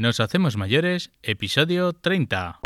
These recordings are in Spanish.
Nos hacemos mayores, episodio 30.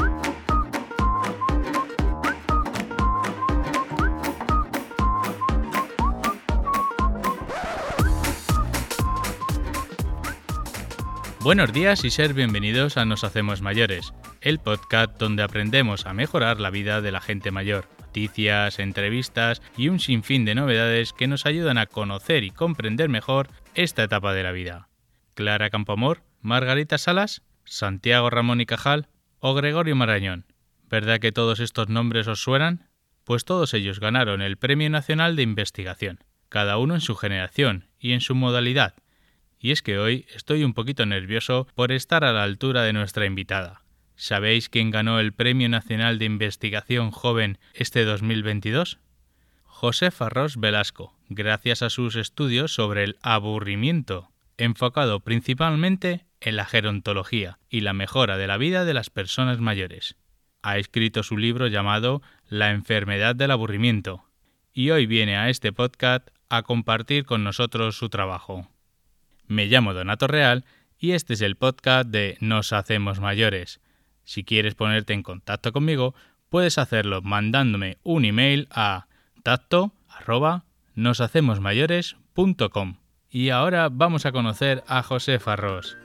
Buenos días y ser bienvenidos a Nos Hacemos Mayores, el podcast donde aprendemos a mejorar la vida de la gente mayor. Noticias, entrevistas y un sinfín de novedades que nos ayudan a conocer y comprender mejor esta etapa de la vida. Clara Campoamor, Margarita Salas, Santiago Ramón y Cajal o Gregorio Marañón. ¿Verdad que todos estos nombres os suenan? Pues todos ellos ganaron el Premio Nacional de Investigación, cada uno en su generación y en su modalidad. Y es que hoy estoy un poquito nervioso por estar a la altura de nuestra invitada. ¿Sabéis quién ganó el Premio Nacional de Investigación Joven este 2022? José Farros Velasco, gracias a sus estudios sobre el aburrimiento, enfocado principalmente en la gerontología y la mejora de la vida de las personas mayores. Ha escrito su libro llamado La enfermedad del aburrimiento, y hoy viene a este podcast a compartir con nosotros su trabajo. Me llamo Donato Real y este es el podcast de Nos Hacemos Mayores, si quieres ponerte en contacto conmigo, puedes hacerlo mandándome un email a tacto Y ahora vamos a conocer a José Farros.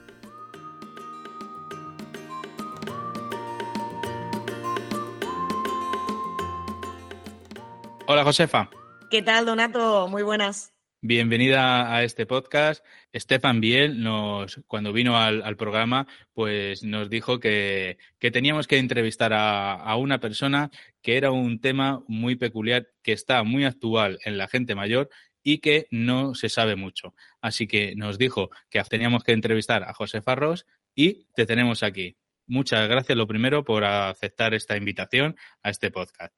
Hola Josefa. ¿Qué tal, Donato? Muy buenas. Bienvenida a este podcast. Estefan Biel nos, cuando vino al, programa, pues nos dijo que, teníamos que entrevistar a, una persona que era un tema muy peculiar, que está muy actual en la gente mayor y que no se sabe mucho. Así que nos dijo que teníamos que entrevistar a José Farros y te tenemos aquí. Muchas gracias, lo primero, por aceptar esta invitación a este podcast.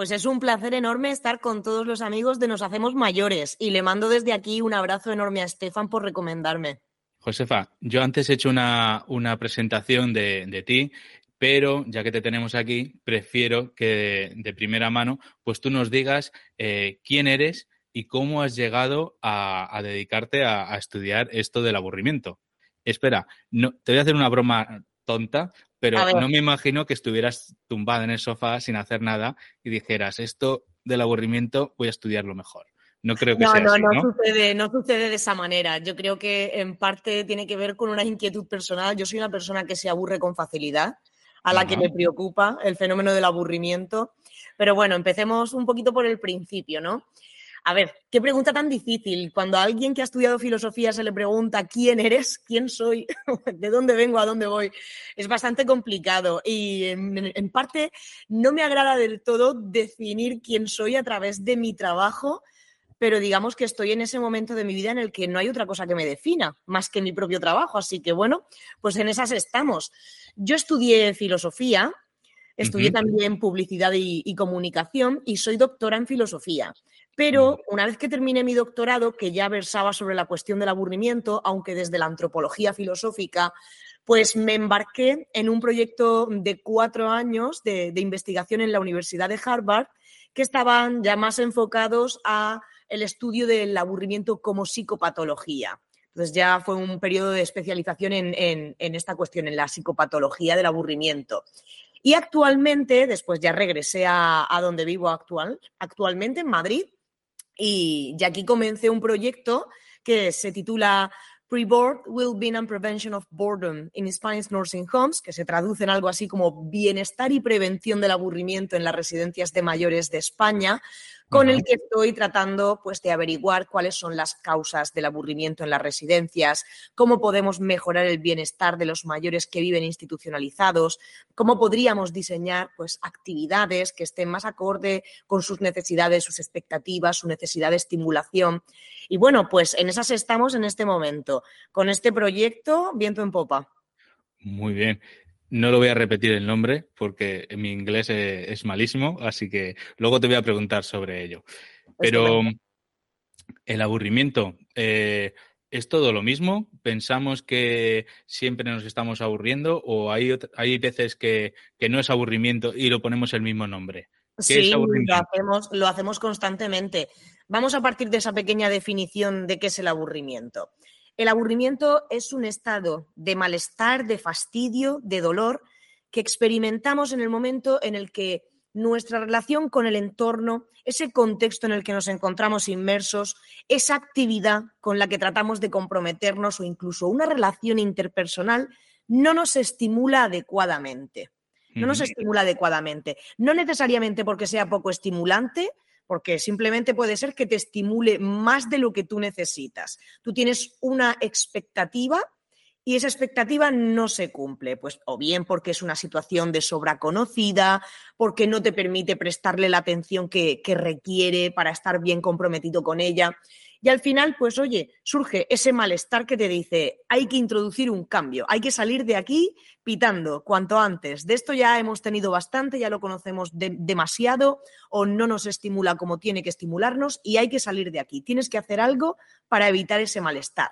Pues es un placer enorme estar con todos los amigos de Nos Hacemos Mayores y le mando desde aquí un abrazo enorme a Estefan por recomendarme. Josefa, yo antes he hecho una, presentación de, ti, pero ya que te tenemos aquí, prefiero que de, primera mano, pues tú nos digas eh, quién eres y cómo has llegado a, dedicarte a, a, estudiar esto del aburrimiento. Espera, no, te voy a hacer una broma tonta, pero no me imagino que estuvieras tumbada en el sofá sin hacer nada y dijeras, esto del aburrimiento voy a estudiarlo mejor. No creo que sea no, así, no, no, sucede, no sucede de esa manera. Yo creo que en parte tiene que ver con una inquietud personal. Yo soy una persona que se aburre con facilidad, a la que me preocupa el fenómeno del aburrimiento. Pero bueno, empecemos un poquito por el principio, ¿no? A ver, qué pregunta tan difícil. Cuando a alguien que ha estudiado filosofía se le pregunta quién eres, quién soy, de dónde vengo, a dónde voy, es bastante complicado. Y en, parte no me agrada del todo definir quién soy a través de mi trabajo, pero digamos que estoy en ese momento de mi vida en el que no hay otra cosa que me defina más que mi propio trabajo. Así que bueno, pues en esas estamos. Yo estudié filosofía, Estudié también publicidad y, comunicación y soy doctora en filosofía. Pero una vez que terminé mi doctorado, que ya versaba sobre la cuestión del aburrimiento, aunque desde la antropología filosófica, pues me embarqué en un proyecto de cuatro años de, investigación en la Universidad de Harvard, que estaban ya más enfocados a el estudio del aburrimiento como psicopatología. Entonces ya fue un periodo de especialización en, en, esta cuestión, en la psicopatología del aburrimiento. Y actualmente, después ya regresé a, donde vivo actual, actualmente en Madrid, y ya aquí comencé un proyecto que se titula Pre-Board Well-being and Prevention of Boredom in Spanish Nursing Homes, que se traduce en algo así como Bienestar y Prevención del Aburrimiento en las Residencias de Mayores de España, con el que estoy tratando pues, de averiguar cuáles son las causas del aburrimiento en las residencias, cómo podemos mejorar el bienestar de los mayores que viven institucionalizados, cómo podríamos diseñar pues, actividades que estén más acorde con sus necesidades, sus expectativas, su necesidad de estimulación. Y bueno, pues en esas estamos en este momento, con este proyecto viento en popa. Muy bien. No lo voy a repetir el nombre porque mi inglés e, es, malísimo, así que luego te voy a preguntar sobre ello. Pero el aburrimiento, eh, ¿es todo lo mismo? ¿Pensamos que siempre nos estamos aburriendo o hay, hay veces que, no es aburrimiento y lo ponemos el mismo nombre? sí, lo hacemos, lo hacemos constantemente. Vamos a partir de esa pequeña definición de qué es el aburrimiento. El aburrimiento es un estado de malestar, de fastidio, de dolor que experimentamos en el momento en el que nuestra relación con el entorno, ese contexto en el que nos encontramos inmersos, esa actividad con la que tratamos de comprometernos o incluso una relación interpersonal no nos estimula adecuadamente. No nos estimula adecuadamente. No necesariamente porque sea poco estimulante, porque simplemente puede ser que te estimule más de lo que tú necesitas. Tú tienes una expectativa y esa expectativa no se cumple, pues o bien porque es una situación de sobra conocida, porque no te permite prestarle la atención que, que requiere para estar bien comprometido con ella. Y al final, pues oye, surge ese malestar que te dice, hay que introducir un cambio, hay que salir de aquí pitando cuanto antes. De esto ya hemos tenido bastante, ya lo conocemos demasiado o no nos estimula como tiene que estimularnos y hay que salir de aquí. Tienes que hacer algo para evitar ese malestar.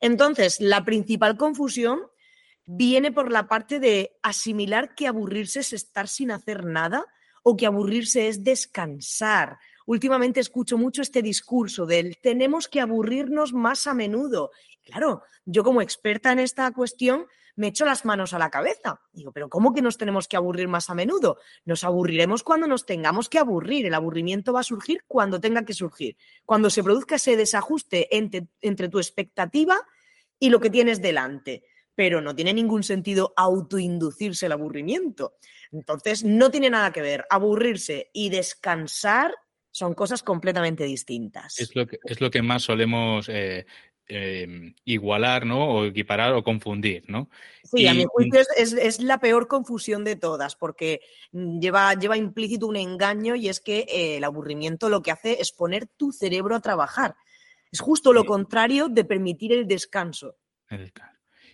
Entonces, la principal confusión viene por la parte de asimilar que aburrirse es estar sin hacer nada o que aburrirse es descansar últimamente escucho mucho este discurso del tenemos que aburrirnos más a menudo. Claro, yo como experta en esta cuestión me echo las manos a la cabeza. Digo, pero ¿cómo que nos tenemos que aburrir más a menudo? Nos aburriremos cuando nos tengamos que aburrir. El aburrimiento va a surgir cuando tenga que surgir. Cuando se produzca ese desajuste entre, entre tu expectativa y lo que tienes delante. Pero no tiene ningún sentido autoinducirse el aburrimiento. Entonces, no tiene nada que ver aburrirse y descansar son cosas completamente distintas. Es lo que, es lo que más solemos eh, em, igualar, ¿no? O equiparar o confundir, ¿no? Sí, a mi juicio es, la peor confusión de todas, porque lleva, lleva implícito un engaño y es que eh, el aburrimiento lo que hace es poner tu cerebro a trabajar. Es justo lo contrario de permitir el descanso.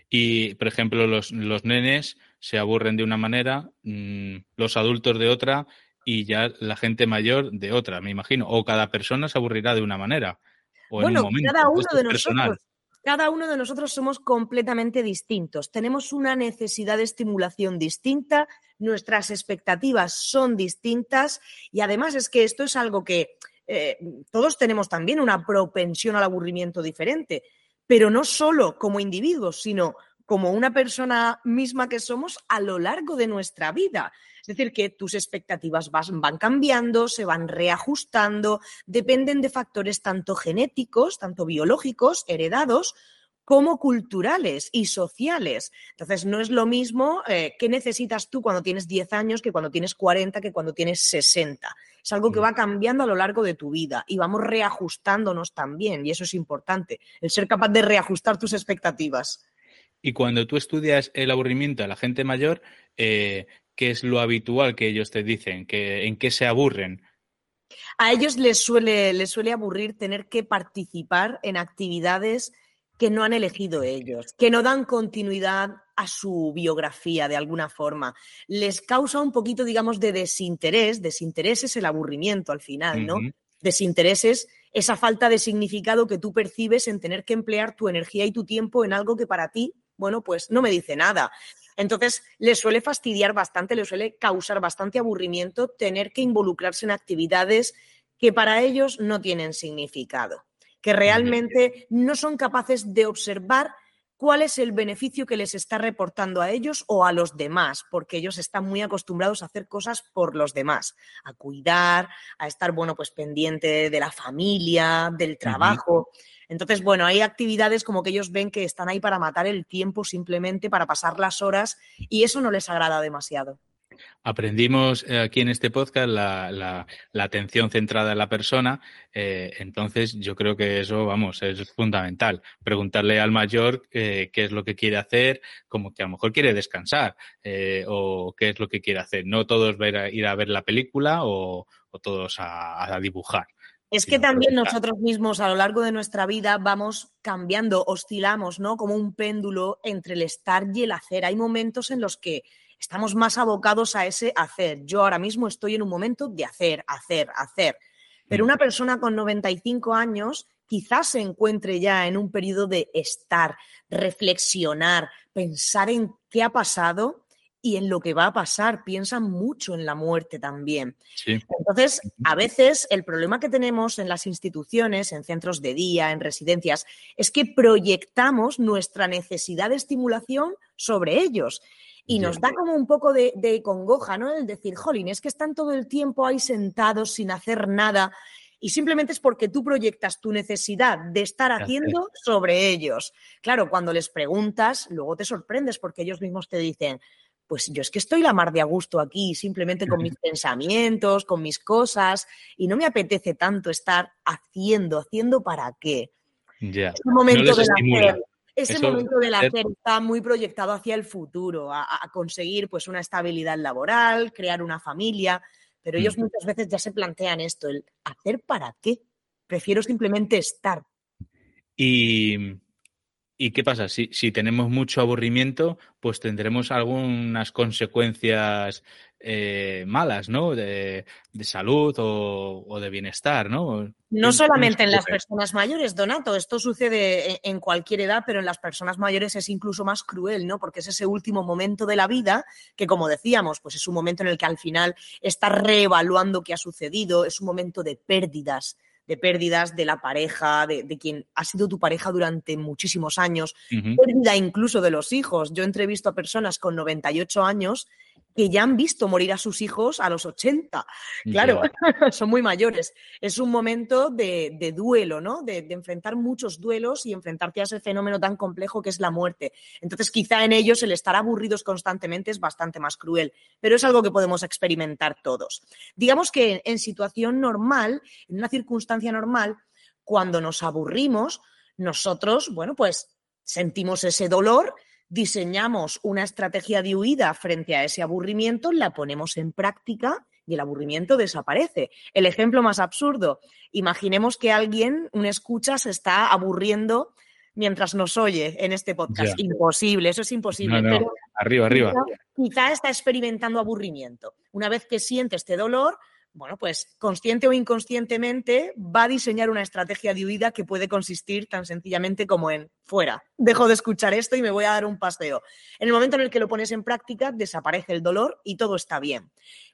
Y, por ejemplo, los, los nenes se aburren de una manera, mm, los adultos de otra, y ya la gente mayor de otra, me imagino. O cada persona se aburrirá de una manera. bueno, cada uno de nosotros. Cada uno de nosotros somos completamente distintos. Tenemos una necesidad de estimulación distinta, nuestras expectativas son distintas y además es que esto es algo que eh, todos tenemos también una propensión al aburrimiento diferente, pero no solo como individuos, sino como una persona misma que somos a lo largo de nuestra vida. Es decir, que tus expectativas van cambiando, se van reajustando, dependen de factores tanto genéticos, tanto biológicos, heredados, como culturales y sociales. Entonces, no es lo mismo eh, qué necesitas tú cuando tienes 10 años que cuando tienes 40, que cuando tienes 60. Es algo que va cambiando a lo largo de tu vida y vamos reajustándonos también, y eso es importante, el ser capaz de reajustar tus expectativas. Y cuando tú estudias el aburrimiento a la gente mayor, eh, ¿qué es lo habitual que ellos te dicen? ¿En qué se aburren? A ellos les suele, les suele aburrir tener que participar en actividades que no han elegido ellos, que no dan continuidad a su biografía de alguna forma. Les causa un poquito, digamos, de desinterés. Desinterés es el aburrimiento al final, ¿no? Desinterés es esa falta de significado que tú percibes en tener que emplear tu energía y tu tiempo en algo que para ti, bueno, pues no me dice nada. Entonces, le suele fastidiar bastante, le suele causar bastante aburrimiento tener que involucrarse en actividades que para ellos no tienen significado, que realmente no son capaces de observar cuál es el beneficio que les está reportando a ellos o a los demás, porque ellos están muy acostumbrados a hacer cosas por los demás, a cuidar, a estar, bueno, pues pendiente de la familia, del trabajo. Entonces, bueno, hay actividades como que ellos ven que están ahí para matar el tiempo simplemente, para pasar las horas, y eso no les agrada demasiado. Aprendimos eh, aquí en este podcast la, atención centrada en la persona, eh, entonces yo creo que eso, vamos, es fundamental. Preguntarle al mayor eh, qué es lo que quiere hacer, como que a lo mejor quiere descansar o qué es lo que quiere hacer. No todos ver, ir a ver la película o, todos a dibujar. Es que también nosotros mismos a lo largo de nuestra vida vamos cambiando, oscilamos, ¿no? Como un péndulo entre el estar y el hacer. Hay momentos en los que estamos más abocados a ese hacer. Yo ahora mismo estoy en un momento de hacer, hacer, hacer. Pero mm. una persona con 95 años quizás se encuentre ya en un periodo de estar, reflexionar, pensar en qué ha pasado y en lo que va a pasar, piensan mucho en la muerte también. Entonces, a veces el problema que tenemos en las instituciones, en centros de día, en residencias, es que proyectamos nuestra necesidad de estimulación sobre ellos. Y nos da como un poco de, congoja, ¿no? El decir, jolín, es que están todo el tiempo ahí sentados sin hacer nada y simplemente es porque tú proyectas tu necesidad de estar haciendo sobre ellos. Claro, cuando les preguntas, luego te sorprendes porque ellos mismos te dicen, pues yo es que estoy la mar de a gusto aquí, simplemente con mis pensamientos, con mis cosas, y no me apetece tanto estar haciendo, haciendo para qué. Ya. Ese momento del hacer, ese momento del hacer está muy proyectado hacia el futuro, a, conseguir pues una estabilidad laboral, crear una familia. Pero ellos mm. muchas veces ya se plantean esto, el hacer para qué. Prefiero simplemente estar. Y, qué pasa? Si, si, tenemos mucho aburrimiento, pues tendremos algunas consecuencias eh, malas, ¿no? De, salud o, de bienestar, ¿no? No solamente en las personas mayores, Donato, esto sucede en cualquier edad, pero en las personas mayores es incluso más cruel, ¿no? Porque es ese último momento de la vida que, como decíamos, pues es un momento en el que al final estás reevaluando qué ha sucedido, es un momento de pérdidas de pérdidas de la pareja, de, quien ha sido tu pareja durante muchísimos años, pérdida incluso de los hijos. Yo entrevisto a personas con 98 años que ya han visto morir a sus hijos a los 80. Claro, son muy mayores. Es un momento de, duelo, ¿no? De, enfrentar muchos duelos y enfrentarte a ese fenómeno tan complejo que es la muerte. Entonces, quizá en ellos el estar aburridos constantemente es bastante más cruel, pero es algo que podemos experimentar todos. Digamos que en situación normal, en una circunstancia normal, cuando nos aburrimos, nosotros, bueno, pues sentimos ese dolor, diseñamos una estrategia de huida frente a ese aburrimiento, la ponemos en práctica y el aburrimiento desaparece. El ejemplo más absurdo, imaginemos que alguien, un escucha, se está aburriendo mientras nos oye en este podcast. Imposible, eso es imposible. arriba, arriba. quizá está experimentando aburrimiento. Una vez que siente este dolor, bueno, pues consciente o inconscientemente va a diseñar una estrategia de huida que puede consistir tan sencillamente como en fuera, dejo de escuchar esto y me voy a dar un paseo. En el momento en el que lo pones en práctica, desaparece el dolor y todo está bien.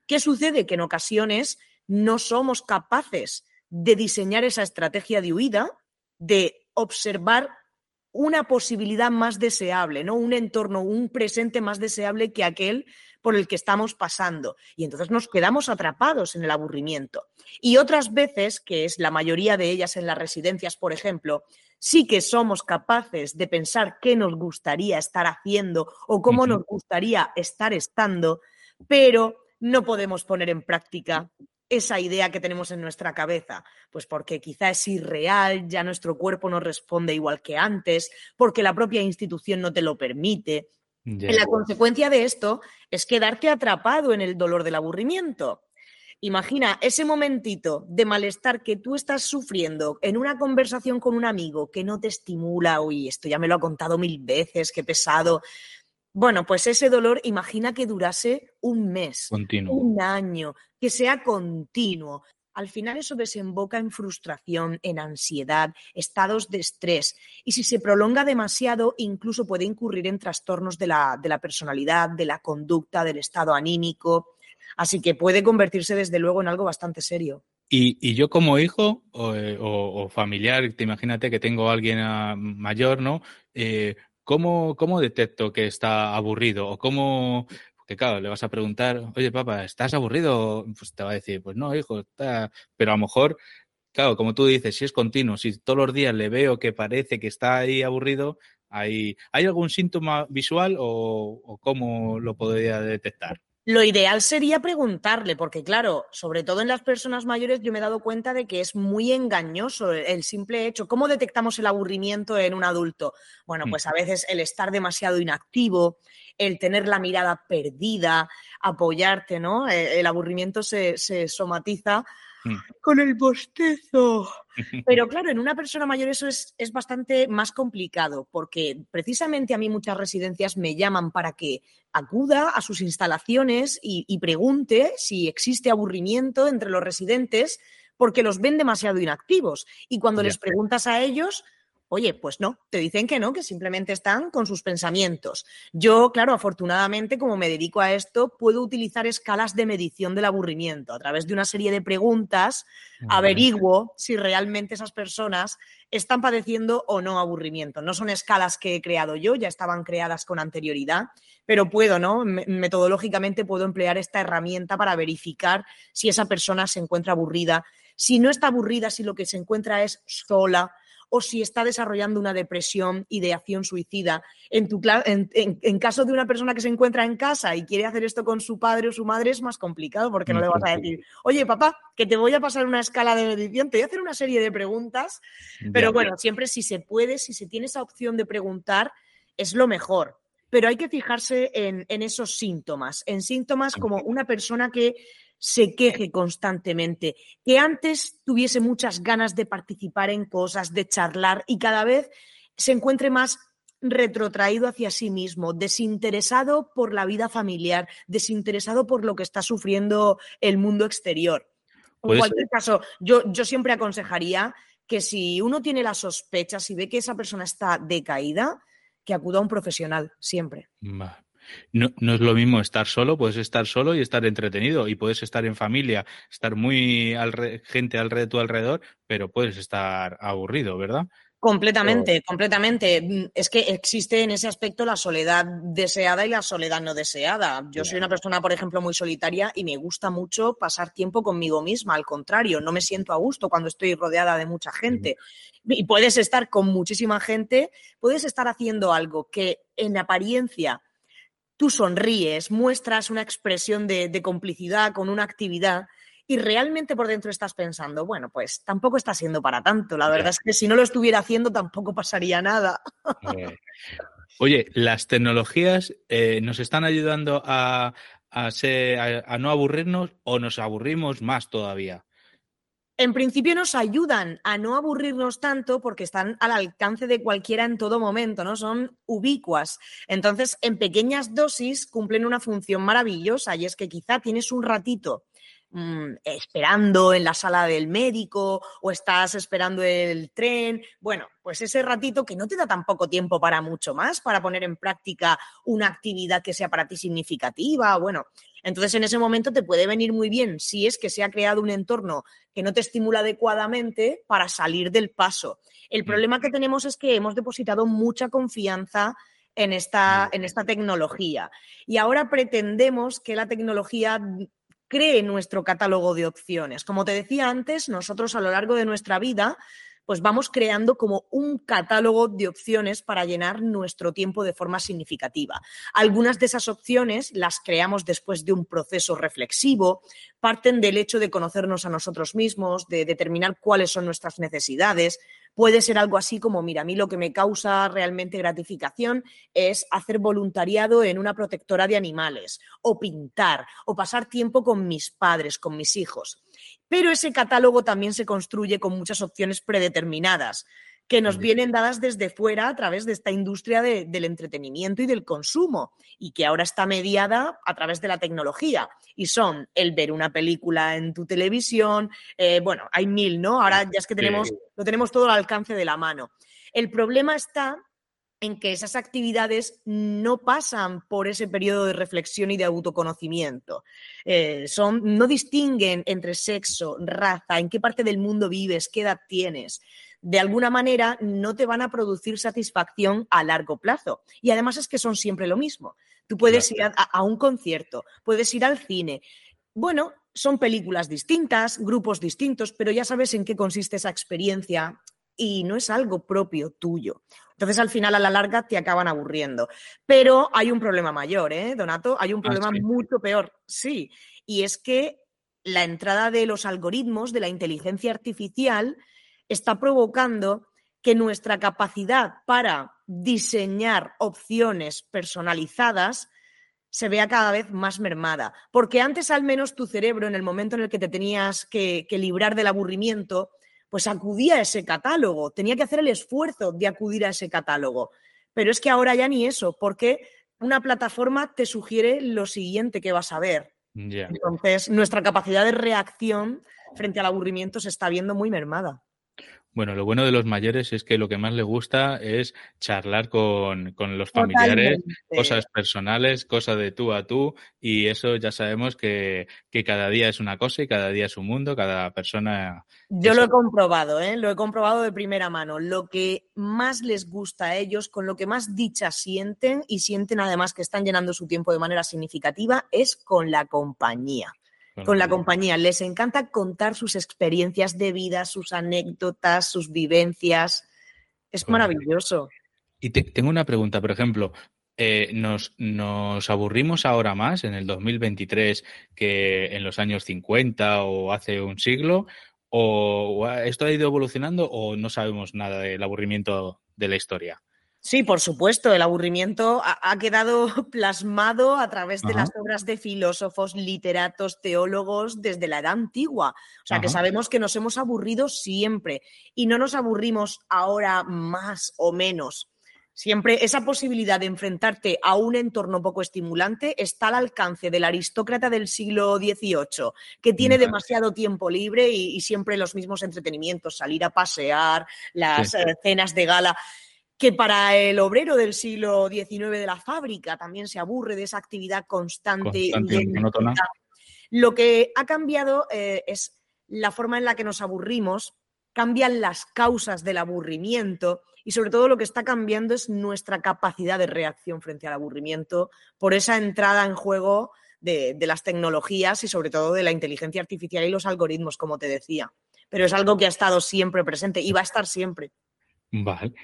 ¿Qué sucede? Que en ocasiones no somos capaces de diseñar esa estrategia de huida, de observar una posibilidad más deseable, ¿no? Un entorno, un presente más deseable que aquel por el que estamos pasando. Y entonces nos quedamos atrapados en el aburrimiento. Y otras veces, que es la mayoría de ellas en las residencias, por ejemplo, sí que somos capaces de pensar qué nos gustaría estar haciendo o cómo nos gustaría estar estando, pero no podemos poner en práctica esa idea que tenemos en nuestra cabeza? Pues porque quizá es irreal, ya nuestro cuerpo no responde igual que antes, porque la propia institución no te lo permite. La consecuencia de esto es quedarte atrapado en el dolor del aburrimiento. Imagina ese momentito de malestar que tú estás sufriendo en una conversación con un amigo que no te estimula, uy, esto ya me lo ha contado mil veces, qué pesado. Bueno, pues ese dolor, imagina que durase un mes, un año, que sea continuo, al final eso desemboca en frustración, en ansiedad, estados de estrés y si se prolonga demasiado incluso puede incurrir en trastornos de la, personalidad, de la conducta, del estado anímico. Así que puede convertirse desde luego en algo bastante serio. Y, yo como hijo eh, o, familiar, te imagínate que tengo a alguien ah, mayor, ¿no? Eh, ¿cómo, ¿Cómo detecto que está aburrido? ¿O cómo, que claro, le vas a preguntar, oye papá, ¿estás aburrido? Pues te va a decir, pues no, hijo, pero a lo mejor, claro, como tú dices, si es continuo, si todos los días le veo que parece que está ahí aburrido, ¿hay, ¿hay algún síntoma visual o cómo lo podría detectar? Lo ideal sería preguntarle, porque claro, sobre todo en las personas mayores yo me he dado cuenta de que es muy engañoso el simple hecho. ¿Cómo detectamos el aburrimiento en un adulto? Bueno, mm. pues a veces el estar demasiado inactivo, el tener la mirada perdida, apoyarte, ¿no? E, el, aburrimiento se, se somatiza. Con el bostezo. Pero claro, en una persona mayor eso es, bastante más complicado, porque precisamente a mí muchas residencias me llaman para que acuda a sus instalaciones y, pregunte si existe aburrimiento entre los residentes porque los ven demasiado inactivos. Y cuando les preguntas a ellos, Oye, pues no, te dicen que no, que simplemente están con sus pensamientos. Yo, claro, afortunadamente, como me dedico a esto, puedo utilizar escalas de medición del aburrimiento. A través de una serie de preguntas, averiguo si realmente esas personas están padeciendo o no aburrimiento. No son escalas que he creado yo, ya estaban creadas con anterioridad, pero puedo, ¿no? Metodológicamente puedo emplear esta herramienta para verificar si esa persona se encuentra aburrida, si no está aburrida, si lo que se encuentra es sola o si está desarrollando una depresión, ideación suicida. En, tu, en, caso de una persona que se encuentra en casa y quiere hacer esto con su padre o su madre, es más complicado porque no le vas a decir, oye, papá, que te voy a pasar una escala de medición, te voy a hacer una serie de preguntas, pero bueno, siempre si se puede, si se tiene esa opción de preguntar, es lo mejor. Pero hay que fijarse en, en esos síntomas, en síntomas como una persona que se queje constantemente, que antes tuviese muchas ganas de participar en cosas, de charlar y cada vez se encuentre más retrotraído hacia sí mismo, desinteresado por la vida familiar, desinteresado por lo que está sufriendo el mundo exterior. En cualquier caso, yo, yo siempre aconsejaría que si uno tiene la sospecha, si ve que esa persona está decaída, que acuda a un profesional, siempre. No, no, es lo mismo estar solo, puedes estar solo y estar entretenido y puedes estar en familia, estar muy gente alrededor de tu alrededor, pero puedes estar aburrido, ¿verdad? Completamente, completamente. Es que existe en ese aspecto la soledad deseada y la soledad no deseada. Yo soy una persona, por ejemplo, muy solitaria y me gusta mucho pasar tiempo conmigo misma. Al contrario, no me siento a gusto cuando estoy rodeada de mucha gente. Y puedes estar con muchísima gente, puedes estar haciendo algo que en apariencia tú sonríes, muestras una expresión de, complicidad con una actividad y realmente por dentro estás pensando, bueno, pues tampoco está siendo para tanto. La verdad es que si no lo estuviera haciendo tampoco pasaría nada. Oye, las tecnologías eh, nos están ayudando a, a no aburrirnos o nos aburrimos más todavía en principio nos ayudan a no aburrirnos tanto porque están al alcance de cualquiera en todo momento, ¿no? Son ubicuas. Entonces, en pequeñas dosis cumplen una función maravillosa y es que quizá tienes un ratito Mm, esperando en la sala del médico o estás esperando el tren. Bueno, pues ese ratito que no te da tampoco tiempo para mucho más, para poner en práctica una actividad que sea para ti significativa. Bueno, entonces en ese momento te puede venir muy bien si es que se ha creado un entorno que no te estimula adecuadamente para salir del paso. El problema que tenemos es que hemos depositado mucha confianza en esta, en esta tecnología. Y ahora pretendemos que la tecnología cree nuestro catálogo de opciones. Como te decía antes, nosotros a lo largo de nuestra vida pues vamos creando como un catálogo de opciones para llenar nuestro tiempo de forma significativa. Algunas de esas opciones las creamos después de un proceso reflexivo, parten del hecho de conocernos a nosotros mismos, de determinar cuáles son nuestras necesidades, Puede ser algo así como, mira, a mí lo que me causa realmente gratificación es hacer voluntariado en una protectora de animales, o pintar, o pasar tiempo con mis padres, con mis hijos. Pero ese catálogo también se construye con muchas opciones predeterminadas que nos vienen dadas desde fuera a través de esta industria del entretenimiento y del consumo y que ahora está mediada a través de la tecnología. Y son el ver una película en tu televisión, eh, bueno, hay mil, ¿no? Ahora ya es que tenemos, lo tenemos todo al alcance de la mano. El problema está en que esas actividades no pasan por ese periodo de reflexión y de autoconocimiento. Eh, son, no distinguen entre sexo, raza, en qué parte del mundo vives, qué edad tienes de alguna manera no te van a producir satisfacción a largo plazo. Y además es que son siempre lo mismo. Tú puedes ir a, un concierto, puedes ir al cine. Bueno, son películas distintas, grupos distintos, pero ya sabes en qué consiste esa experiencia y no es algo propio tuyo. Entonces, al final, a la larga, te acaban aburriendo. Pero hay un problema mayor, ¿eh, Donato? Hay un ah, problema mucho peor, sí. Y es que la entrada de los algoritmos, de la inteligencia artificial, está provocando que nuestra capacidad para diseñar opciones personalizadas se vea cada vez más mermada. Porque antes al menos tu cerebro, en el momento en el que te tenías que, librar del aburrimiento, pues acudía a ese catálogo, tenía que hacer el esfuerzo de acudir a ese catálogo. Pero es que ahora ya ni eso, porque una plataforma te sugiere lo siguiente que vas a ver. Entonces, nuestra capacidad de reacción frente al aburrimiento se está viendo muy mermada. Bueno, lo bueno de los mayores es que lo que más les gusta es charlar con, los familiares, cosas personales, cosas de tú a tú, y eso ya sabemos que, cada día es una cosa y cada día es un mundo, cada persona. Yo lo he comprobado, ¿eh? lo he comprobado de primera mano. Lo que más les gusta a ellos, con lo que más dicha sienten y sienten además que están llenando su tiempo de manera significativa, es con la compañía con la compañía. Les encanta contar sus experiencias de vida, sus anécdotas, sus vivencias. Es maravilloso. Y tengo una pregunta, por ejemplo, eh, nos, nos, aburrimos ahora más en el 2023 que en los años 50 o hace un siglo? ¿O esto ha ido evolucionando o no sabemos nada del aburrimiento de la historia? Sí, por supuesto, el aburrimiento ha, quedado plasmado a través de las obras de filósofos, literatos, teólogos desde la edad antigua. O sea, que sabemos que nos hemos aburrido siempre y no nos aburrimos ahora más o menos. Siempre esa posibilidad de enfrentarte a un entorno poco estimulante está al alcance del aristócrata del siglo XVIII, que tiene demasiado tiempo libre y, siempre los mismos entretenimientos, salir a pasear, las eh, cenas de gala que para el obrero del siglo XIX de la fábrica también se aburre de esa actividad constante, y monótona. Lo que ha cambiado eh, es la forma en la que nos aburrimos, cambian las causas del aburrimiento y sobre todo lo que está cambiando es nuestra capacidad de reacción frente al aburrimiento por esa entrada en juego de, de las tecnologías y sobre todo de la inteligencia artificial y los algoritmos, como te decía. Pero es algo que ha estado siempre presente y va a estar siempre. Vale.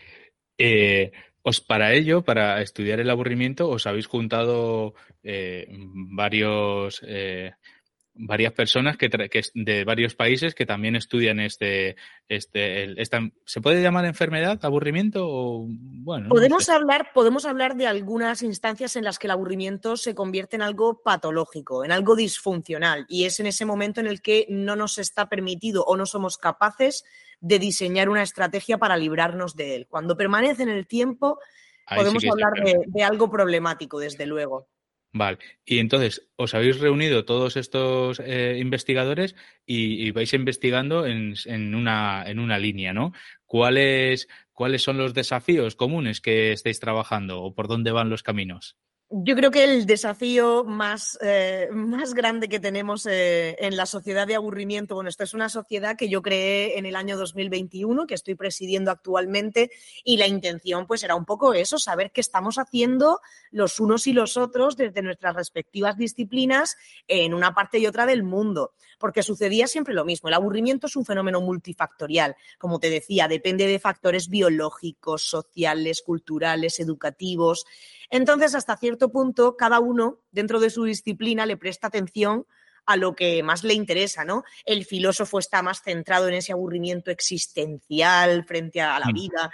Eh, os para ello, para estudiar el aburrimiento, os habéis juntado eh, varios eh, varias personas que, de varios países que también estudian este, este, esta, ¿se puede llamar enfermedad, aburrimiento? O, bueno, podemos, hablar, podemos hablar de algunas instancias en las que el aburrimiento se convierte en algo patológico, en algo disfuncional, y es en ese momento en el que no nos está permitido o no somos capaces de diseñar una estrategia para librarnos de él. Cuando permanece en el tiempo, podemos hablar de algo problemático, desde luego. Vale, y entonces os habéis reunido todos estos eh, investigadores y, vais investigando en, en, una, en una línea, ¿no? ¿Cuáles, ¿Cuáles son los desafíos comunes que estáis trabajando o por dónde van los caminos? Yo creo que el desafío más, eh, más grande que tenemos eh, en la sociedad de aburrimiento, bueno, esto es una sociedad que yo creé en el año 2021, que estoy presidiendo actualmente, y la intención pues era un poco eso, saber qué estamos haciendo los unos y los otros desde nuestras respectivas disciplinas en una parte y otra del mundo, porque sucedía siempre lo mismo. El aburrimiento es un fenómeno multifactorial, como te decía, depende de factores biológicos, sociales, culturales, educativos. Entonces, hasta cierto punto, cada uno dentro de su disciplina le presta atención a lo que más le interesa, ¿no? El filósofo está más centrado en ese aburrimiento existencial frente a la mm. vida.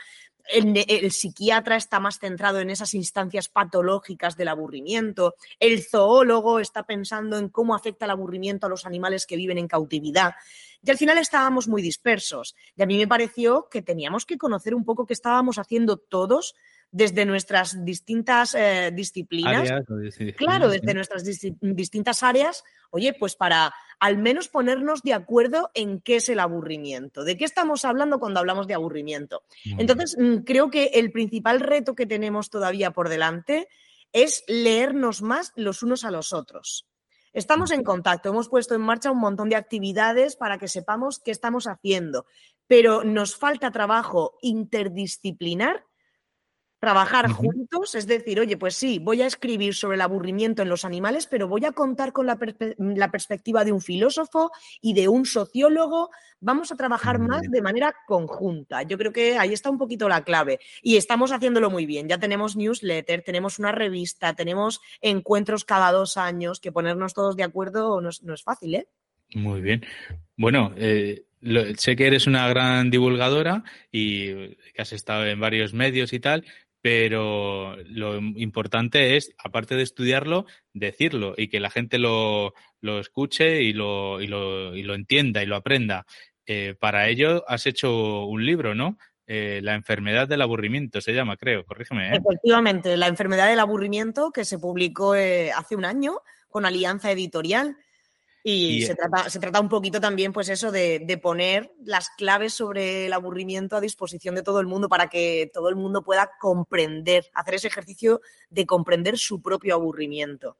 El, psiquiatra está más centrado en esas instancias patológicas del aburrimiento. El zoólogo está pensando en cómo afecta el aburrimiento a los animales que viven en cautividad. Y al final estábamos muy dispersos. Y a mí me pareció que teníamos que conocer un poco qué estábamos haciendo todos desde nuestras distintas eh, disciplinas. claro, desde nuestras distintas áreas, oye, pues para al menos ponernos de acuerdo en qué es el aburrimiento, de qué estamos hablando cuando hablamos de aburrimiento. Entonces, mm, creo que el principal reto que tenemos todavía por delante es leernos más los unos a los otros. Estamos en contacto, hemos puesto en marcha un montón de actividades para que sepamos qué estamos haciendo, pero nos falta trabajo interdisciplinar trabajar juntos, es decir, oye, pues sí, voy a escribir sobre el aburrimiento en los animales, pero voy a contar con la, perspectiva de un filósofo y de un sociólogo. Vamos a trabajar más de manera conjunta. Yo creo que ahí está un poquito la clave y estamos haciéndolo muy bien. Ya tenemos newsletter, tenemos una revista, tenemos encuentros cada dos años, que ponernos todos de acuerdo no es, fácil, ¿eh? Muy bien. Bueno, eh, sé que eres una gran divulgadora y que has estado en varios medios y tal, pero lo importante es, aparte de estudiarlo, decirlo y que la gente lo, lo escuche y lo, y, lo, y lo entienda y lo aprenda. Eh, para ello has hecho un libro, ¿no? Eh, la enfermedad del aburrimiento se llama, creo, corrígeme. ¿eh? Efectivamente, la enfermedad del aburrimiento que se publicó hace un año con Alianza Editorial. Y, se, trata, se, trata, un poquito también, pues eso, de, de, poner las claves sobre el aburrimiento a disposición de todo el mundo para que todo el mundo pueda comprender, hacer ese ejercicio de comprender su propio aburrimiento.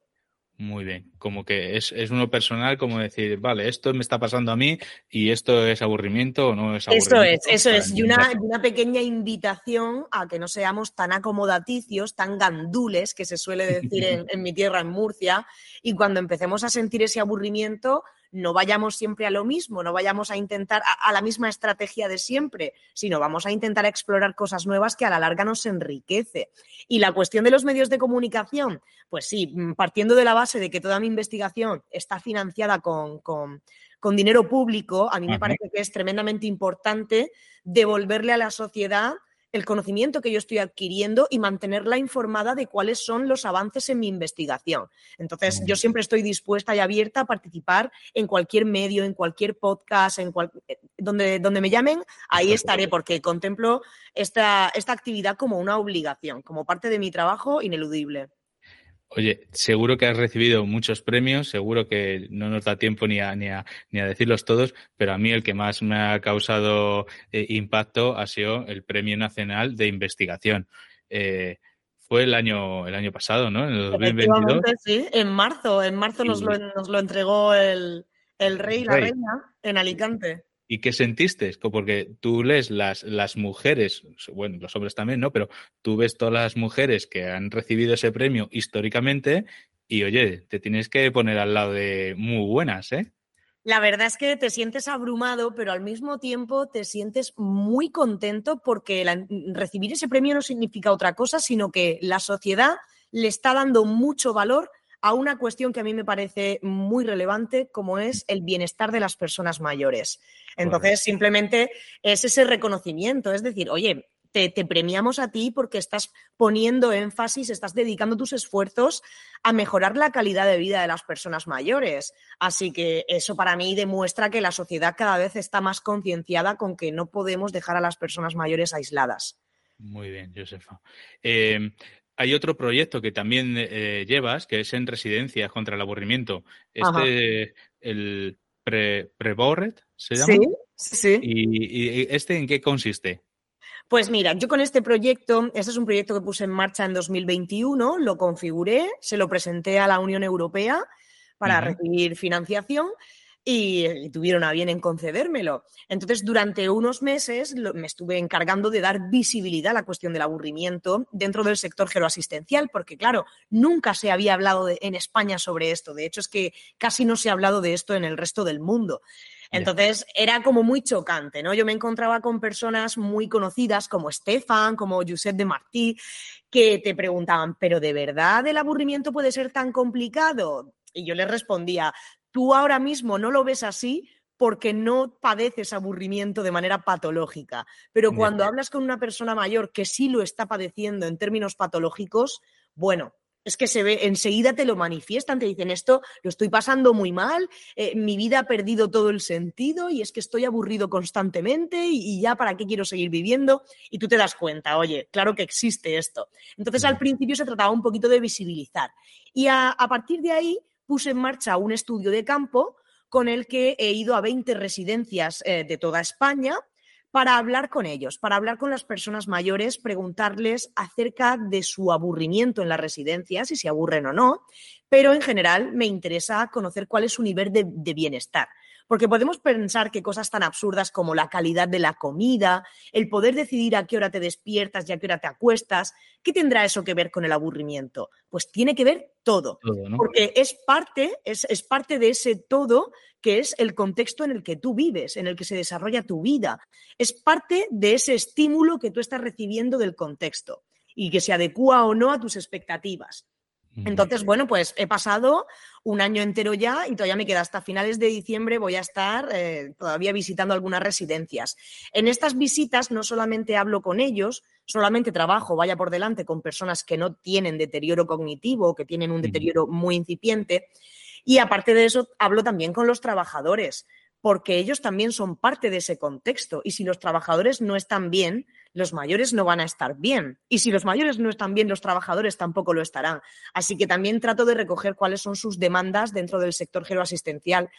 Muy bien, como que es, es, uno personal, como decir, vale, esto me está pasando a mí y esto es aburrimiento o no es aburrimiento. Eso es, eso es. Y una, una, pequeña invitación a que no seamos tan acomodaticios, tan gandules, que se suele decir en, en mi tierra, en Murcia, y cuando empecemos a sentir ese aburrimiento, no vayamos siempre a lo mismo, no vayamos a intentar a, la misma estrategia de siempre, sino vamos a intentar explorar cosas nuevas que a la larga nos enriquece. Y la cuestión de los medios de comunicación, pues sí, mm, partiendo de la base de que toda mi investigación está financiada con, con, dinero público, a mí me parece que es tremendamente importante devolverle a la sociedad el conocimiento que yo estoy adquiriendo y mantenerla informada de cuáles son los avances en mi investigación. Entonces, yo siempre estoy dispuesta y abierta a participar en cualquier medio, en cualquier podcast, en eh, donde, donde me llamen, ahí estaré porque contemplo esta, esta actividad como una obligación, como parte de mi trabajo ineludible. Oye, seguro que has recibido muchos premios, seguro que no nos da tiempo ni a, ni a, ni a decirlos todos, pero a mí el que más me ha causado eh, impacto ha sido el Premio Nacional de Investigación. Eh, fue el año, el año pasado, ¿no? En el 2022. Sí, en marzo. En marzo nos, lo, nos lo entregó el, el rey y la reina en Alicante. ¿Y qué sentiste? Porque tú lees las, las mujeres, bueno, los hombres también, ¿no? Pero tú ves todas las mujeres que han recibido ese premio históricamente y, oye, te tienes que poner al lado de muy buenas, ¿eh? La verdad es que te sientes abrumado, pero al mismo tiempo te sientes muy contento porque recibir ese premio no significa otra cosa, sino que la sociedad le está dando mucho valor a una cuestión que a mí me parece muy relevante, como es el bienestar de las personas mayores. Entonces, simplemente es ese reconocimiento, es decir, oye, te, premiamos a ti porque estás poniendo énfasis, estás dedicando tus esfuerzos a mejorar la calidad de vida de las personas mayores. Así que eso para mí demuestra que la sociedad cada vez está más concienciada con que no podemos dejar a las personas mayores aisladas. Muy bien, Josefa. Eh, hay otro proyecto que también eh, llevas, que es en residencias contra el aburrimiento. Este, el pre, ¿se llama? Sí, sí. ¿Y, este en qué consiste? Pues mira, yo con este proyecto, este es un proyecto que puse en marcha en 2021, lo configuré, se lo presenté a la Unión Europea para recibir financiación y, tuvieron a bien en concedérmelo. Entonces, durante unos meses me estuve encargando de dar visibilidad a la cuestión del aburrimiento dentro del sector geroasistencial, porque claro, nunca se había hablado en España sobre esto. De hecho, es que casi no se ha hablado de esto en el resto del mundo. Entonces era como muy chocante, ¿no? Yo me encontraba con personas muy conocidas como Estefan, como Josep de Martí, que te preguntaban, ¿pero de verdad el aburrimiento puede ser tan complicado? Y yo les respondía, Tú ahora mismo no lo ves así porque no padeces aburrimiento de manera patológica. Pero cuando hablas con una persona mayor que sí lo está padeciendo en términos patológicos, bueno, es que se ve, enseguida te lo manifiestan, te dicen esto, lo estoy pasando muy mal, eh, mi vida ha perdido todo el sentido y es que estoy aburrido constantemente y, ya para qué quiero seguir viviendo. Y tú te das cuenta, oye, claro que existe esto. Entonces al principio se trataba un poquito de visibilizar. Y a partir de ahí puse en marcha un estudio de campo con el que he ido a 20 residencias eh, de toda España para hablar con ellos, para hablar con las personas mayores, preguntarles acerca de su aburrimiento en las residencias, si se aburren o no, pero en general me interesa conocer cuál es su nivel de, de bienestar. Porque podemos pensar que cosas tan absurdas como la calidad de la comida, el poder decidir a qué hora te despiertas y a qué hora te acuestas, ¿qué tendrá eso que ver con el aburrimiento? Pues tiene que ver todo, porque es parte, es, es parte de ese todo que es el contexto en el que tú vives, en el que se desarrolla tu vida. Es parte de ese estímulo que tú estás recibiendo del contexto y que se adecua o no a tus expectativas. Entonces, bueno, pues he pasado un año entero ya y todavía me queda hasta finales de diciembre, voy a estar eh, todavía visitando algunas residencias. En estas visitas no solamente hablo con ellos, solamente trabajo, vaya por delante, con personas que no tienen deterioro cognitivo, que tienen un deterioro muy incipiente. Y aparte de eso, hablo también con los trabajadores, porque ellos también son parte de ese contexto. Y si los trabajadores no están bien, los mayores no van a estar bien. Y si los mayores no están bien, los trabajadores tampoco lo estarán. Así que también trato de recoger cuáles son sus demandas dentro del sector geroasistencial.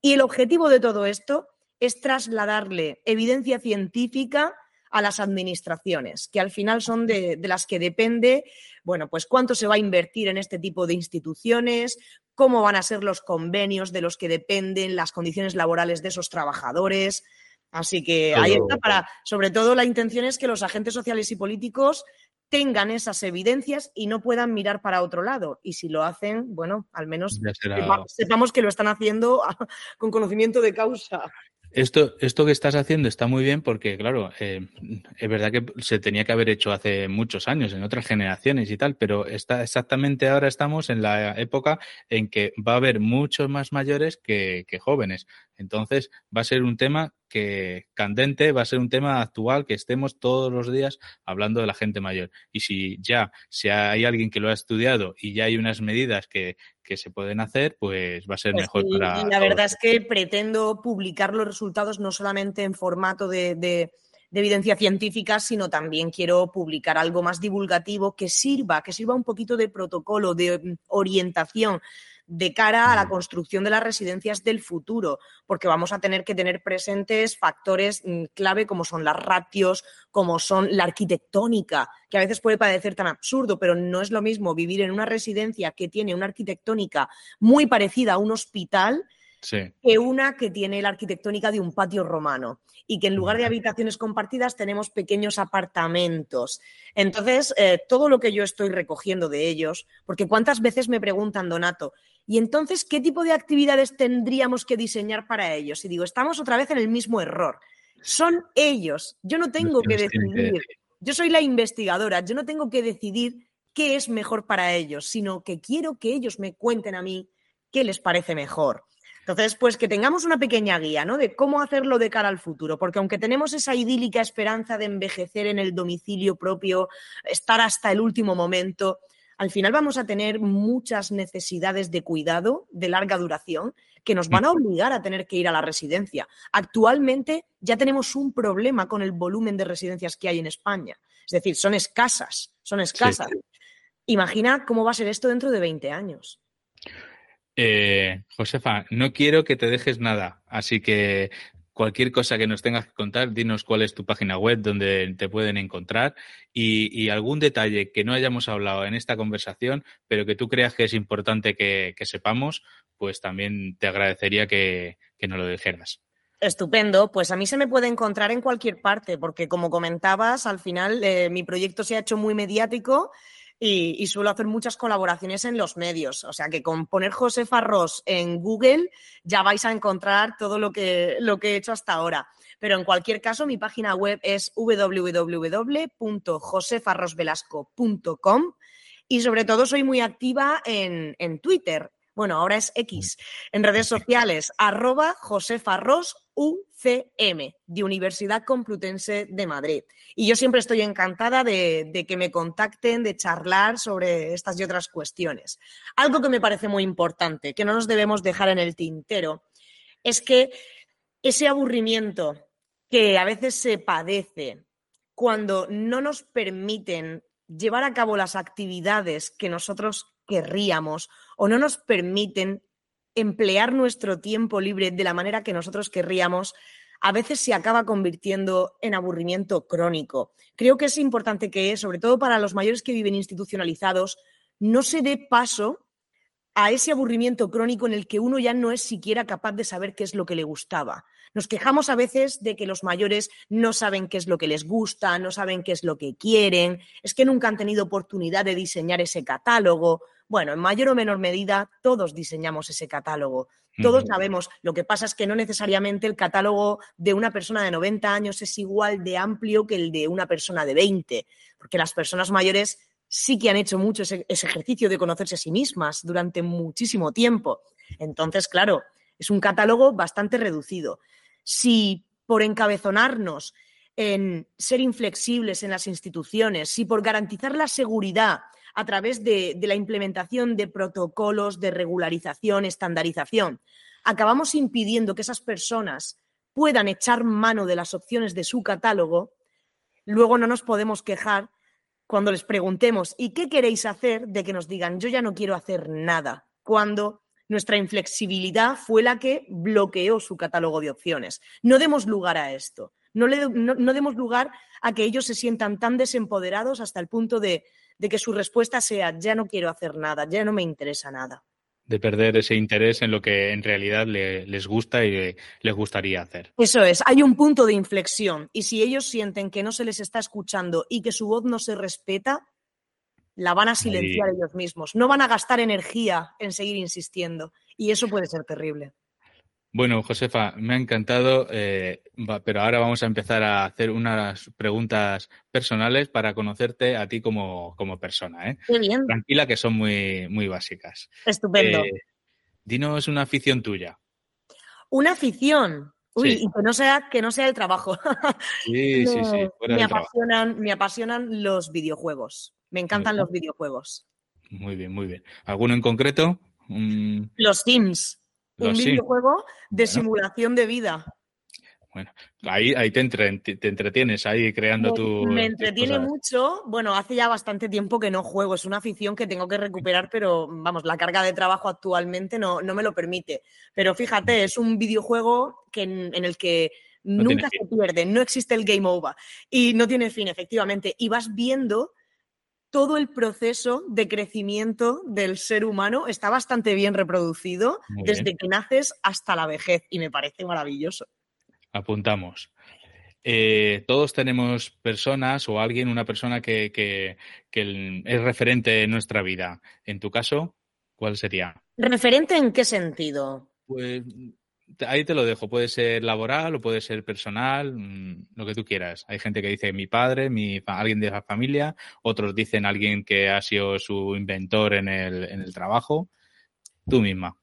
Y el objetivo de todo esto es trasladarle evidencia científica a las administraciones, que al final son de, de, las que depende, bueno, pues cuánto se va a invertir en este tipo de instituciones, cómo van a ser los convenios de los que dependen, las condiciones laborales de esos trabajadores. Así que ahí está para, sobre todo la intención es que los agentes sociales y políticos tengan esas evidencias y no puedan mirar para otro lado. Y si lo hacen, bueno, al menos será... sepamos que lo están haciendo con conocimiento de causa. Esto, esto que estás haciendo está muy bien porque, claro, eh, es verdad que se tenía que haber hecho hace muchos años, en otras generaciones y tal, pero está exactamente ahora estamos en la época en que va a haber muchos más mayores que, que jóvenes. Entonces, va a ser un tema que candente, va a ser un tema actual que estemos todos los días hablando de la gente mayor. Y si ya, si hay alguien que lo ha estudiado y ya hay unas medidas que, que se pueden hacer, pues va a ser pues mejor para. Y la verdad es que pretendo publicar los resultados no solamente en formato de, de, de, evidencia científica, sino también quiero publicar algo más divulgativo que sirva, que sirva un poquito de protocolo, de mm, orientación de cara a la construcción de las residencias del futuro, porque vamos a tener que tener presentes factores mm, clave como son las ratios, como son la arquitectónica, que a veces puede parecer tan absurdo, pero no es lo mismo vivir en una residencia que tiene una arquitectónica muy parecida a un hospital Sí. que una que tiene la arquitectónica de un patio romano y que en lugar de habitaciones compartidas tenemos pequeños apartamentos. Entonces, eh, todo lo que yo estoy recogiendo de ellos, porque cuántas veces me preguntan, Donato, y entonces, ¿qué tipo de actividades tendríamos que diseñar para ellos? Y digo, estamos otra vez en el mismo error. Son ellos. Yo no tengo que decidir. Yo soy la investigadora. Yo no tengo que decidir qué es mejor para ellos, sino que quiero que ellos me cuenten a mí qué les parece mejor. Entonces, pues que tengamos una pequeña guía, ¿no? De cómo hacerlo de cara al futuro, porque aunque tenemos esa idílica esperanza de envejecer en el domicilio propio, estar hasta el último momento, al final vamos a tener muchas necesidades de cuidado de larga duración que nos van a obligar a tener que ir a la residencia. Actualmente ya tenemos un problema con el volumen de residencias que hay en España. Es decir, son escasas, son escasas. Sí. Imagina cómo va a ser esto dentro de 20 años. Eh, Josefa, no quiero que te dejes nada, así que cualquier cosa que nos tengas que contar, dinos cuál es tu página web donde te pueden encontrar y, algún detalle que no hayamos hablado en esta conversación, pero que tú creas que es importante que, sepamos, pues también te agradecería que, que nos lo dijeras. Estupendo, pues a mí se me puede encontrar en cualquier parte, porque como comentabas, al final eh, mi proyecto se ha hecho muy mediático y, y, suelo hacer muchas colaboraciones en los medios. O sea que con poner José Farros en Google ya vais a encontrar todo lo que, lo que he hecho hasta ahora. Pero en cualquier caso, mi página web es www.josefarrosvelasco.com y sobre todo soy muy activa en, en Twitter. Bueno, ahora es X, en redes sociales, arroba josefarros UCM, de Universidad Complutense de Madrid. Y yo siempre estoy encantada de, de, que me contacten, de charlar sobre estas y otras cuestiones. Algo que me parece muy importante, que no nos debemos dejar en el tintero, es que ese aburrimiento que a veces se padece cuando no nos permiten llevar a cabo las actividades que nosotros querríamos o no nos permiten emplear nuestro tiempo libre de la manera que nosotros querríamos, a veces se acaba convirtiendo en aburrimiento crónico. Creo que es importante que, sobre todo para los mayores que viven institucionalizados, no se dé paso a ese aburrimiento crónico en el que uno ya no es siquiera capaz de saber qué es lo que le gustaba. Nos quejamos a veces de que los mayores no saben qué es lo que les gusta, no saben qué es lo que quieren, es que nunca han tenido oportunidad de diseñar ese catálogo. Bueno, en mayor o menor medida, todos diseñamos ese catálogo. Todos sabemos, lo que pasa es que no necesariamente el catálogo de una persona de 90 años es igual de amplio que el de una persona de 20, porque las personas mayores sí que han hecho mucho ese, ese, ejercicio de conocerse a sí mismas durante muchísimo tiempo. Entonces, claro, es un catálogo bastante reducido. Si por encabezonarnos en ser inflexibles en las instituciones, si por garantizar la seguridad a través de, la implementación de protocolos de regularización, estandarización, acabamos impidiendo que esas personas puedan echar mano de las opciones de su catálogo, luego no nos podemos quejar cuando les preguntemos ¿y qué queréis hacer? de que nos digan yo ya no quiero hacer nada, cuando nuestra inflexibilidad fue la que bloqueó su catálogo de opciones. No demos lugar a esto, no, le, no, demos lugar a que ellos se sientan tan desempoderados hasta el punto de, de que su respuesta sea ya no quiero hacer nada, ya no me interesa nada de perder ese interés en lo que en realidad les gusta y les gustaría hacer. Eso es, hay un punto de inflexión y si ellos sienten que no se les está escuchando y que su voz no se respeta, la van a silenciar ellos mismos, no van a gastar energía en seguir insistiendo y eso puede ser terrible. Bueno, Josefa, me ha encantado, eh, pero ahora vamos a empezar a hacer unas preguntas personales para conocerte a ti como, persona. ¿eh? Qué bien. Tranquila, que son muy, muy básicas. Estupendo. Eh, dinos una afición tuya. Una afición. Uy, y que no sea, que no sea el trabajo. Sí, sí, sí. Me apasionan, me apasionan los videojuegos. Me encantan los videojuegos. Muy bien, muy bien. ¿Alguno en concreto? Los Sims un videojuego de simulación de vida. Bueno, ahí, ahí te, entretienes, ahí creando tu... Me entretiene mucho. Bueno, hace ya bastante tiempo que no juego. Es una afición que tengo que recuperar, pero vamos, la carga de trabajo actualmente no, no me lo permite. Pero fíjate, es un videojuego que, en, el que nunca se pierde, no existe el game over y no tiene fin, efectivamente. Y vas viendo todo el proceso de crecimiento del ser humano está bastante bien reproducido desde que naces hasta la vejez y me parece maravilloso. Apuntamos. Eh, todos tenemos personas o alguien, una persona que, que es referente en nuestra vida. En tu caso, ¿cuál sería? ¿Referente en qué sentido? Pues ahí te lo dejo. Puede ser laboral o puede ser personal, mm, lo que tú quieras. Hay gente que dice mi padre, mi, alguien de la familia, otros dicen alguien que ha sido su inventor en el, en el trabajo. Tú misma.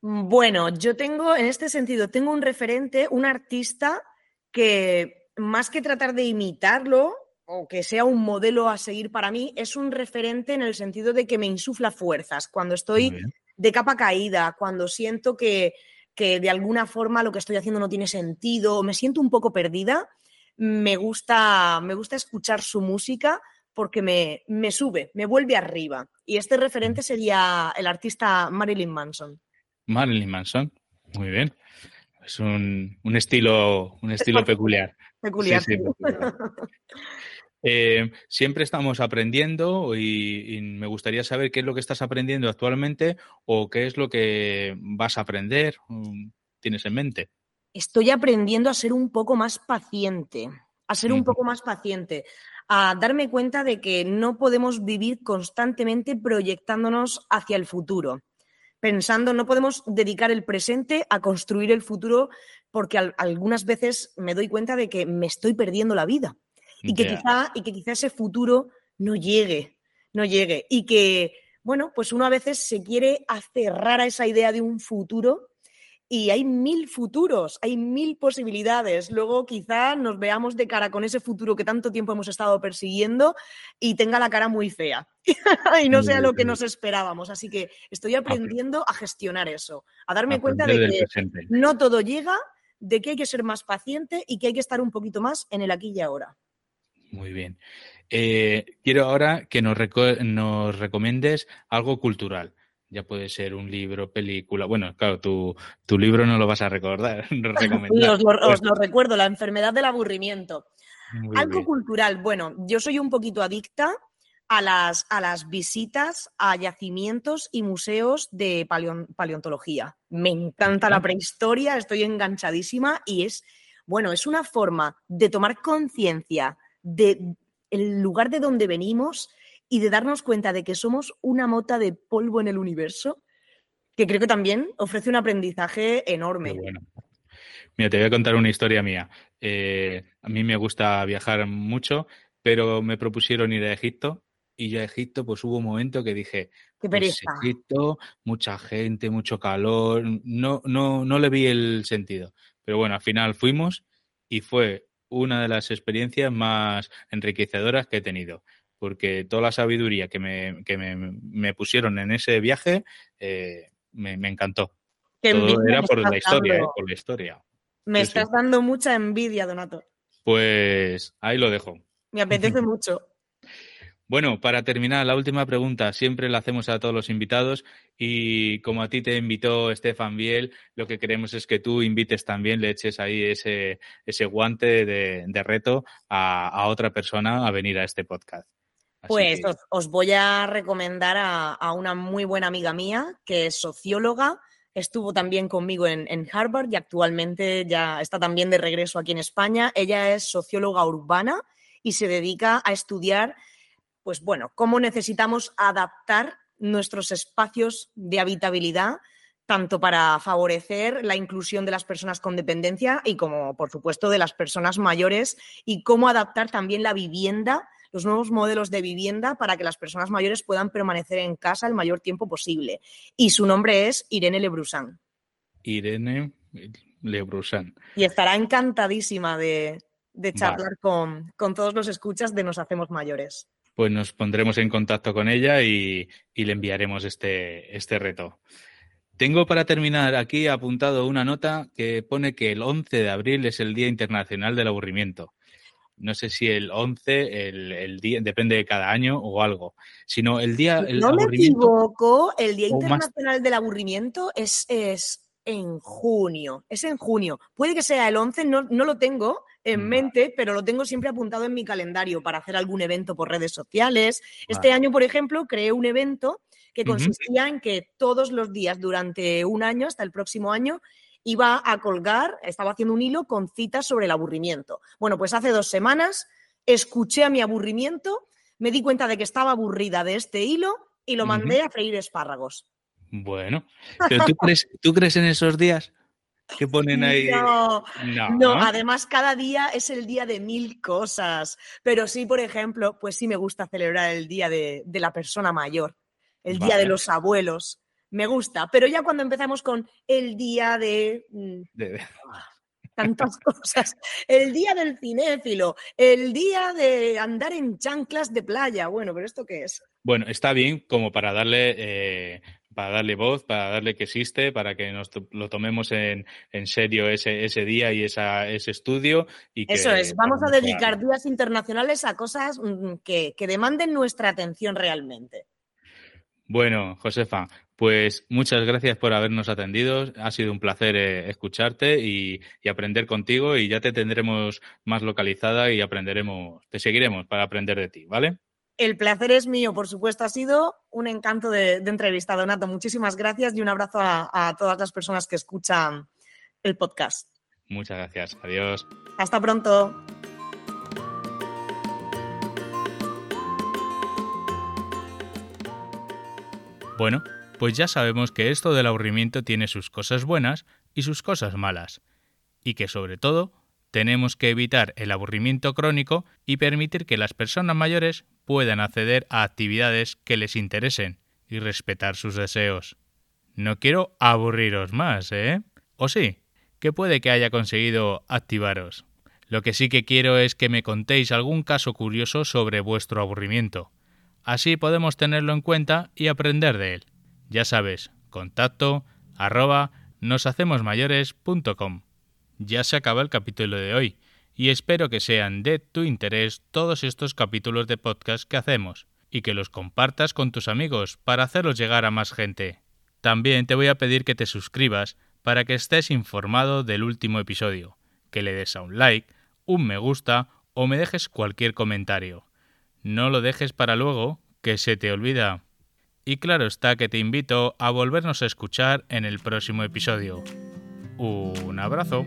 Bueno, yo tengo, en este sentido, tengo un referente, un artista que más que tratar de imitarlo o que sea un modelo a seguir para mí, es un referente en el sentido de que me insufla fuerzas. Cuando estoy de capa caída, cuando siento que, que de alguna forma lo que estoy haciendo no tiene sentido, me siento un poco perdida, me gusta, me gusta escuchar su música porque me, me sube, me vuelve arriba. Y este referente sería el artista Marilyn Manson. Marilyn Manson, muy bien. Es un, estilo, un estilo peculiar. Peculiar. Eh, siempre estamos aprendiendo y, me gustaría saber qué es lo que estás aprendiendo actualmente o qué es lo que vas a aprender, mm, tienes en mente. Estoy aprendiendo a ser un poco más paciente, a ser un poco más paciente, a darme cuenta de que no podemos vivir constantemente proyectándonos hacia el futuro pensando, no podemos dedicar el presente a construir el futuro porque algunas veces me doy cuenta de que me estoy perdiendo la vida y que, quizá, y que quizá ese futuro no llegue, no llegue. Y que, bueno, pues uno a veces se quiere aferrar a esa idea de un futuro y hay mil futuros, hay mil posibilidades. Luego quizá nos veamos de cara con ese futuro que tanto tiempo hemos estado persiguiendo y tenga la cara muy fea y no sea lo que nos esperábamos. Así que estoy aprendiendo a gestionar eso, a darme cuenta de que no todo llega, de que hay que ser más paciente y que hay que estar un poquito más en el aquí y ahora. Muy bien. Eh, quiero ahora que nos, nos recomiendes algo cultural. Ya puede ser un libro, película. Bueno, claro, tu, tu libro no lo vas a recordar. os, lo, recuerdo, La enfermedad del aburrimiento. algo cultural. Bueno, yo soy un poquito adicta a las, a las visitas a yacimientos y museos de paleontología. Me encanta la prehistoria, estoy enganchadísima y es, bueno, es una forma de tomar conciencia de el lugar de donde venimos y de darnos cuenta de que somos una mota de polvo en el universo, que creo que también ofrece un aprendizaje enorme. Mira, te voy a contar una historia mía. Eh, a mí me gusta viajar mucho, pero me propusieron ir a Egipto y yo a Egipto, pues hubo un momento que dije, Qué pues Egipto, mucha gente, mucho calor, no, no, no le vi el sentido. Pero bueno, al final fuimos y fue una de las experiencias más enriquecedoras que he tenido, porque toda la sabiduría que me, que me, pusieron en ese viaje eh, me, encantó. Todo era por la historia, eh, por la historia. Me estás dando mucha envidia, Donato. Pues ahí lo dejo. Me apetece mucho. Bueno, para terminar, la última pregunta siempre la hacemos a todos los invitados y como a ti te invitó Estefan Biel, lo que queremos es que tú invites también, le eches ahí ese, ese guante de, reto a, otra persona a venir a este podcast. pues os, voy a recomendar a, una muy buena amiga mía que es socióloga, estuvo también conmigo en, en Harvard y actualmente ya está también de regreso aquí en España. Ella es socióloga urbana y se dedica a estudiar pues bueno, cómo necesitamos adaptar nuestros espacios de habitabilidad tanto para favorecer la inclusión de las personas con dependencia y como, por supuesto, de las personas mayores y cómo adaptar también la vivienda, los nuevos modelos de vivienda para que las personas mayores puedan permanecer en casa el mayor tiempo posible. Y su nombre es Irene Lebrusan. Irene Lebrusan. Y estará encantadísima de, charlar con, con todos los escuchas de Nos Hacemos Mayores pues nos pondremos en contacto con ella y, le enviaremos este, este reto. Tengo para terminar aquí apuntado una nota que pone que el 11 de abril es el Día Internacional del Aburrimiento. No sé si el 11, el, día, depende de cada año o algo, sino el día... El no me equivoco, el Día Internacional del Aburrimiento es, es en junio, es en junio. Puede que sea el 11, no, no lo tengo, en mente, pero lo tengo siempre apuntado en mi calendario para hacer algún evento por redes sociales. Este año, por ejemplo, creé un evento que consistía en que todos los días durante un año, hasta el próximo año, iba a colgar, estaba haciendo un hilo con citas sobre el aburrimiento. Bueno, pues hace dos semanas escuché a mi aburrimiento, me di cuenta de que estaba aburrida de este hilo y lo mandé a freír espárragos. Bueno, ¿pero tú crees, ¿tú crees en esos días? Que ponen ahí. No, no, además cada día es el día de mil cosas. Pero sí, por ejemplo, pues sí me gusta celebrar el día de, la persona mayor, el día de los abuelos. Me gusta. Pero ya cuando empezamos con el día de. Mm, ah, tantas cosas. El día del cinéfilo, el día de andar en chanclas de playa. Bueno, pero ¿esto qué es? Bueno, está bien como para darle eh, para darle voz, para darle que existe, para que nos lo tomemos en, serio ese, ese, día y esa, ese estudio. Y Eso es, vamos a dedicar días internacionales a cosas mm, que, demanden nuestra atención realmente. Bueno, Josefa, pues muchas gracias por habernos atendido. Ha sido un placer eh, escucharte y, y, aprender contigo y ya te tendremos más localizada y aprenderemos, te seguiremos para aprender de ti, ¿vale? El placer es mío, por supuesto. Ha sido un encanto de, entrevista, Donato. Muchísimas gracias y un abrazo a, todas las personas que escuchan el podcast. Muchas gracias. Adiós. Hasta pronto. Bueno, pues ya sabemos que esto del aburrimiento tiene sus cosas buenas y sus cosas malas, y que sobre todo tenemos que evitar el aburrimiento crónico y permitir que las personas mayores puedan acceder a actividades que les interesen y respetar sus deseos. No quiero aburriros más, ¿eh? ¿O sí? Que puede que haya conseguido activaros. Lo que sí que quiero es que me contéis algún caso curioso sobre vuestro aburrimiento. Así podemos tenerlo en cuenta y aprender de él. Ya sabes, contacto arroba noshacemosmayores.com. Ya se acaba el capítulo de hoy y espero que sean de tu interés todos estos capítulos de podcast que hacemos y que los compartas con tus amigos para hacerlos llegar a más gente. También te voy a pedir que te suscribas para que estés informado del último episodio, que le des a un like, un me gusta o me dejes cualquier comentario. No lo dejes para luego, que se te olvida. Y claro está que te invito a volvernos a escuchar en el próximo episodio. Un abrazo.